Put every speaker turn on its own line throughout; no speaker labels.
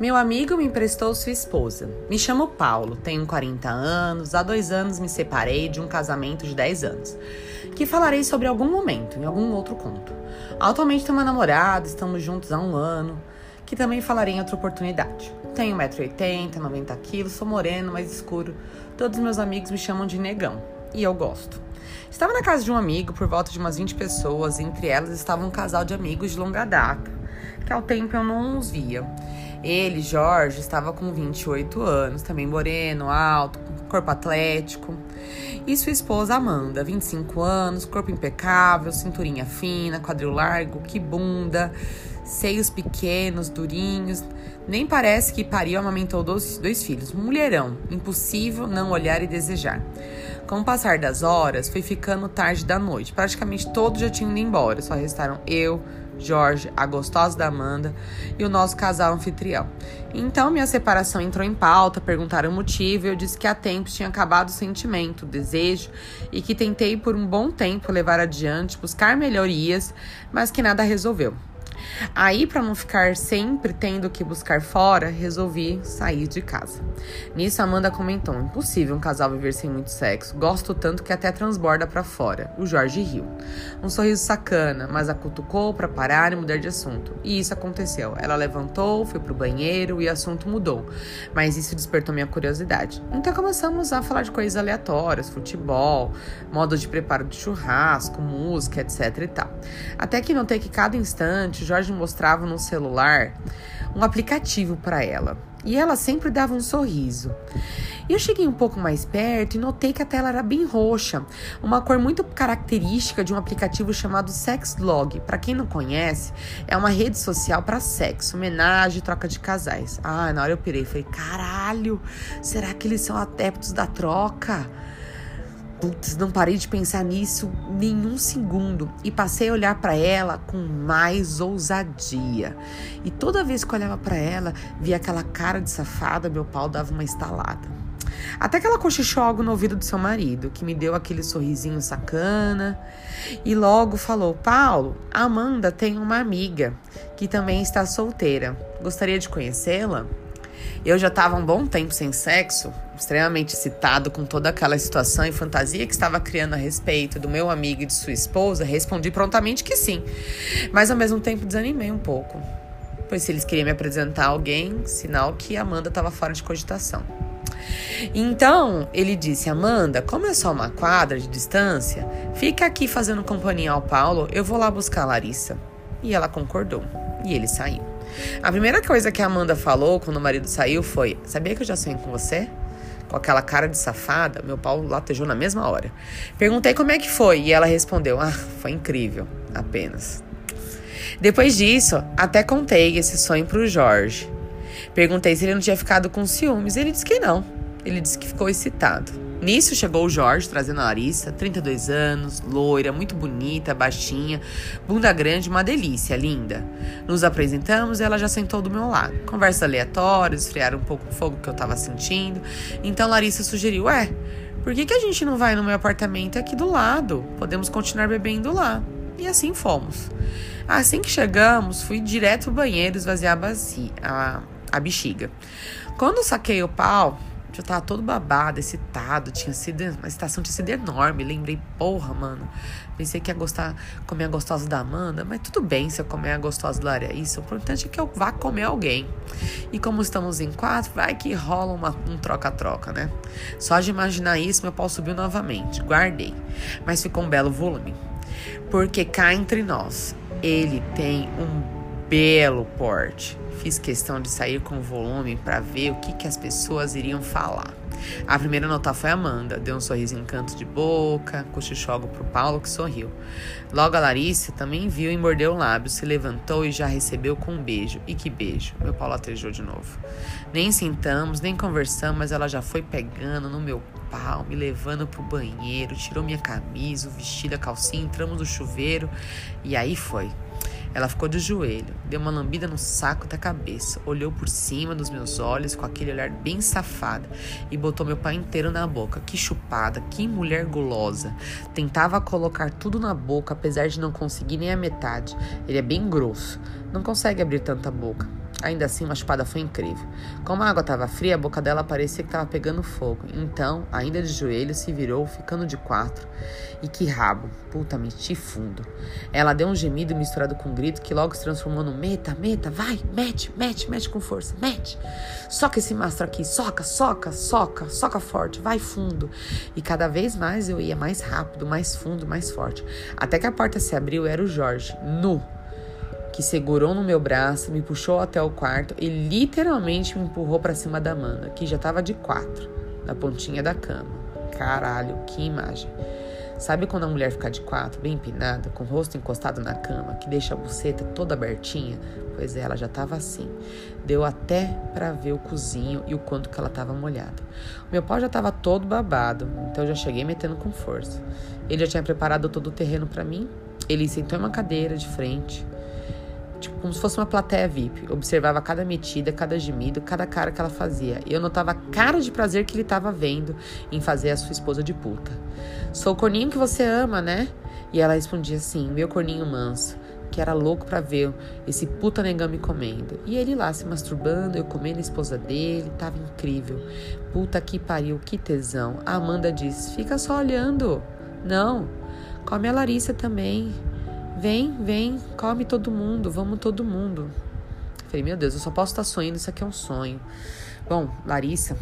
Meu amigo me emprestou sua esposa. Me chamo Paulo, tenho 40 anos, há dois anos me separei de um casamento de 10 anos, que falarei sobre algum momento, em algum outro conto. Atualmente tenho uma namorada, estamos juntos há um ano, que também falarei em outra oportunidade. Tenho 1,80m, 90kg, sou moreno, mais escuro. Todos meus amigos me chamam de negão, e eu gosto. Estava na casa de um amigo, por volta de umas 20 pessoas, entre elas estava um casal de amigos de longa data, que ao tempo eu não os via. Ele, Jorge, estava com 28 anos, também moreno, alto, corpo atlético. E sua esposa Amanda, 25 anos, corpo impecável, cinturinha fina, quadril largo, que bunda, seios pequenos, durinhos. Nem parece que pariu amamentou dois, dois filhos. Mulherão, impossível não olhar e desejar. Com o passar das horas, foi ficando tarde da noite. Praticamente todos já tinham ido embora, só restaram eu, Jorge, a gostosa da Amanda e o nosso casal anfitrião. Então minha separação entrou em pauta, perguntaram o motivo e eu disse que há tempos tinha acabado o sentimento, o desejo e que tentei por um bom tempo levar adiante, buscar melhorias, mas que nada resolveu. Aí, para não ficar sempre tendo que buscar fora, resolvi sair de casa. Nisso, Amanda comentou: impossível um casal viver sem muito sexo. Gosto tanto que até transborda para fora. O Jorge riu. Um sorriso sacana, mas a cutucou para parar e mudar de assunto. E isso aconteceu. Ela levantou, foi pro banheiro e o assunto mudou. Mas isso despertou minha curiosidade. Então começamos a falar de coisas aleatórias, futebol, modo de preparo de churrasco, música, etc e tal. Até que notei que cada instante Jorge mostrava no celular um aplicativo para ela. E ela sempre dava um sorriso. Eu cheguei um pouco mais perto e notei que a tela era bem roxa, uma cor muito característica de um aplicativo chamado Sexlog. Para quem não conhece, é uma rede social para sexo, homenagem, troca de casais. Ah, na hora eu pirei, falei: "Caralho, será que eles são adeptos da troca?" Putz, não parei de pensar nisso nenhum segundo e passei a olhar para ela com mais ousadia. E toda vez que olhava para ela, via aquela cara de safada, meu pau dava uma estalada. Até que ela cochichou algo no ouvido do seu marido, que me deu aquele sorrisinho sacana e logo falou: Paulo, Amanda tem uma amiga que também está solteira. Gostaria de conhecê-la? Eu já estava um bom tempo sem sexo, extremamente excitado com toda aquela situação e fantasia que estava criando a respeito do meu amigo e de sua esposa, respondi prontamente que sim. Mas ao mesmo tempo desanimei um pouco, pois se eles queriam me apresentar alguém, sinal que Amanda estava fora de cogitação. Então ele disse: Amanda, como é só uma quadra de distância, fica aqui fazendo companhia ao Paulo, eu vou lá buscar a Larissa. E ela concordou. E ele saiu. A primeira coisa que a Amanda falou quando o marido saiu foi: Sabia que eu já sonhei com você? Com aquela cara de safada, meu pau latejou na mesma hora. Perguntei como é que foi e ela respondeu: Ah, foi incrível, apenas. Depois disso, até contei esse sonho pro Jorge. Perguntei se ele não tinha ficado com ciúmes. Ele disse que não. Ele disse que ficou excitado. Nisso chegou o Jorge trazendo a Larissa, 32 anos, loira, muito bonita, baixinha, bunda grande, uma delícia, linda. Nos apresentamos e ela já sentou do meu lado. Conversa aleatória, esfriaram um pouco o fogo que eu tava sentindo. Então Larissa sugeriu: Ué, por que, que a gente não vai no meu apartamento aqui do lado? Podemos continuar bebendo lá. E assim fomos. Assim que chegamos, fui direto pro banheiro esvaziar a, bacia, a, a bexiga. Quando saquei o pau, já tava todo babado, excitado, tinha sido. A estação tinha sido enorme. Lembrei, porra, mano. Pensei que ia gostar, comer a gostosa da Amanda, mas tudo bem se eu comer a gostosa da Larissa. O importante é que eu vá comer alguém. E como estamos em quatro, vai que rola uma, um troca-troca, né? Só de imaginar isso, meu pau subiu novamente. Guardei. Mas ficou um belo volume. Porque cá entre nós, ele tem um belo porte. Fiz questão de sair com volume para ver o que, que as pessoas iriam falar. A primeira a notar foi Amanda, deu um sorriso em canto de boca, cochichou algo pro Paulo que sorriu. Logo a Larissa também viu e mordeu o lábio, se levantou e já recebeu com um beijo. E que beijo! Meu Paulo atejou de novo. Nem sentamos, nem conversamos, mas ela já foi pegando no meu pau, me levando pro banheiro, tirou minha camisa, o vestido, a calcinha, entramos no chuveiro e aí foi. Ela ficou de joelho, deu uma lambida no saco da cabeça, olhou por cima dos meus olhos com aquele olhar bem safado e botou meu pai inteiro na boca. Que chupada, que mulher gulosa. Tentava colocar tudo na boca, apesar de não conseguir nem a metade. Ele é bem grosso, não consegue abrir tanta boca. Ainda assim, uma chupada foi incrível. Como a água estava fria, a boca dela parecia que estava pegando fogo. Então, ainda de joelhos, se virou, ficando de quatro. E que rabo! Puta, meti fundo. Ela deu um gemido misturado com um grito que logo se transformou no meta, meta, vai, mete, mete, mete com força, mete. Soca esse mastro aqui, soca, soca, soca, soca forte, vai fundo. E cada vez mais eu ia mais rápido, mais fundo, mais forte. Até que a porta se abriu, era o Jorge, nu que segurou no meu braço, me puxou até o quarto e literalmente me empurrou para cima da Amanda, que já tava de quatro, na pontinha da cama. Caralho, que imagem. Sabe quando a mulher fica de quatro, bem empinada, com o rosto encostado na cama, que deixa a buceta toda abertinha? Pois é, ela já tava assim. Deu até para ver o cozinho e o quanto que ela tava molhada. O meu pau já tava todo babado, então eu já cheguei metendo com força. Ele já tinha preparado todo o terreno para mim. Ele sentou em uma cadeira de frente, tipo, como se fosse uma plateia VIP. Observava cada metida, cada gemido, cada cara que ela fazia. Eu notava a cara de prazer que ele estava vendo em fazer a sua esposa de puta. Sou o corninho que você ama, né? E ela respondia assim: meu corninho manso, que era louco para ver esse puta negão me comendo. E ele lá se masturbando, eu comendo a esposa dele, tava incrível. Puta que pariu, que tesão. A Amanda disse: fica só olhando. Não, come a Larissa também. Vem, vem, come todo mundo, vamos todo mundo. Falei, meu Deus, eu só posso estar sonhando, isso aqui é um sonho. Bom, Larissa,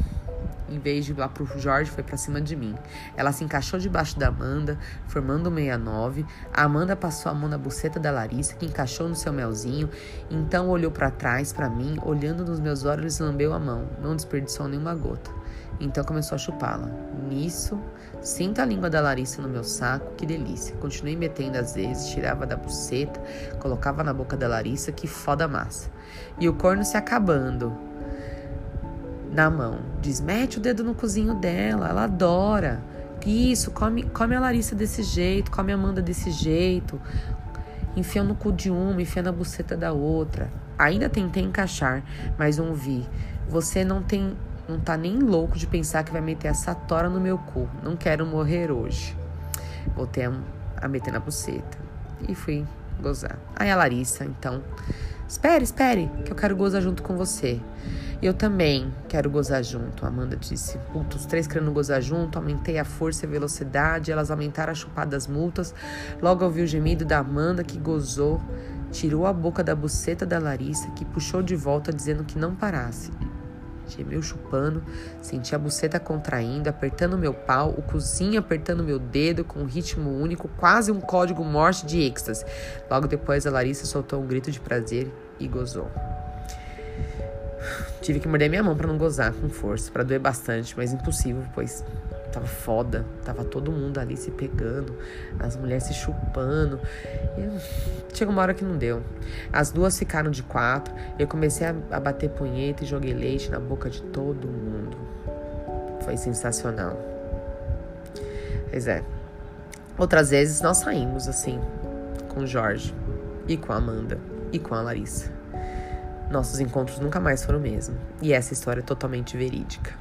em vez de ir lá pro Jorge, foi para cima de mim. Ela se encaixou debaixo da Amanda, formando 69. A Amanda passou a mão na buceta da Larissa, que encaixou no seu melzinho. Então olhou para trás para mim, olhando nos meus olhos lambeu a mão. Não desperdiçou nenhuma gota. Então começou a chupá-la. Nisso, sinto a língua da Larissa no meu saco, que delícia. Continuei metendo às vezes, tirava da buceta, colocava na boca da Larissa, que foda massa. E o corno se acabando na mão. Diz, mete o dedo no cozinho dela, ela adora. Isso, come, come a Larissa desse jeito, come a Amanda desse jeito. Enfia no cu de uma, enfia na buceta da outra. Ainda tentei encaixar, mas não vi. Você não tem não tá nem louco de pensar que vai meter essa tora no meu cu. Não quero morrer hoje. Voltei a, a meter na buceta. E fui gozar. Aí a Larissa, então. Espere, espere, que eu quero gozar junto com você. Eu também quero gozar junto, Amanda disse. Puta, os três querendo gozar junto, aumentei a força e a velocidade, elas aumentaram a chupada das multas. Logo ouvi o gemido da Amanda que gozou, tirou a boca da buceta da Larissa, que puxou de volta dizendo que não parasse gemeu chupando, senti a buceta contraindo, apertando meu pau, o cozinho apertando meu dedo com um ritmo único, quase um código morte de êxtase. Logo depois, a Larissa soltou um grito de prazer e gozou. Tive que morder minha mão para não gozar com força, para doer bastante, mas impossível, pois tava foda, tava todo mundo ali se pegando, as mulheres se chupando. E uma hora que não deu. As duas ficaram de quatro, eu comecei a, a bater punheta e joguei leite na boca de todo mundo. Foi sensacional. Pois é. Outras vezes nós saímos assim, com o Jorge, e com a Amanda, e com a Larissa. Nossos encontros nunca mais foram o mesmo. E essa história é totalmente verídica.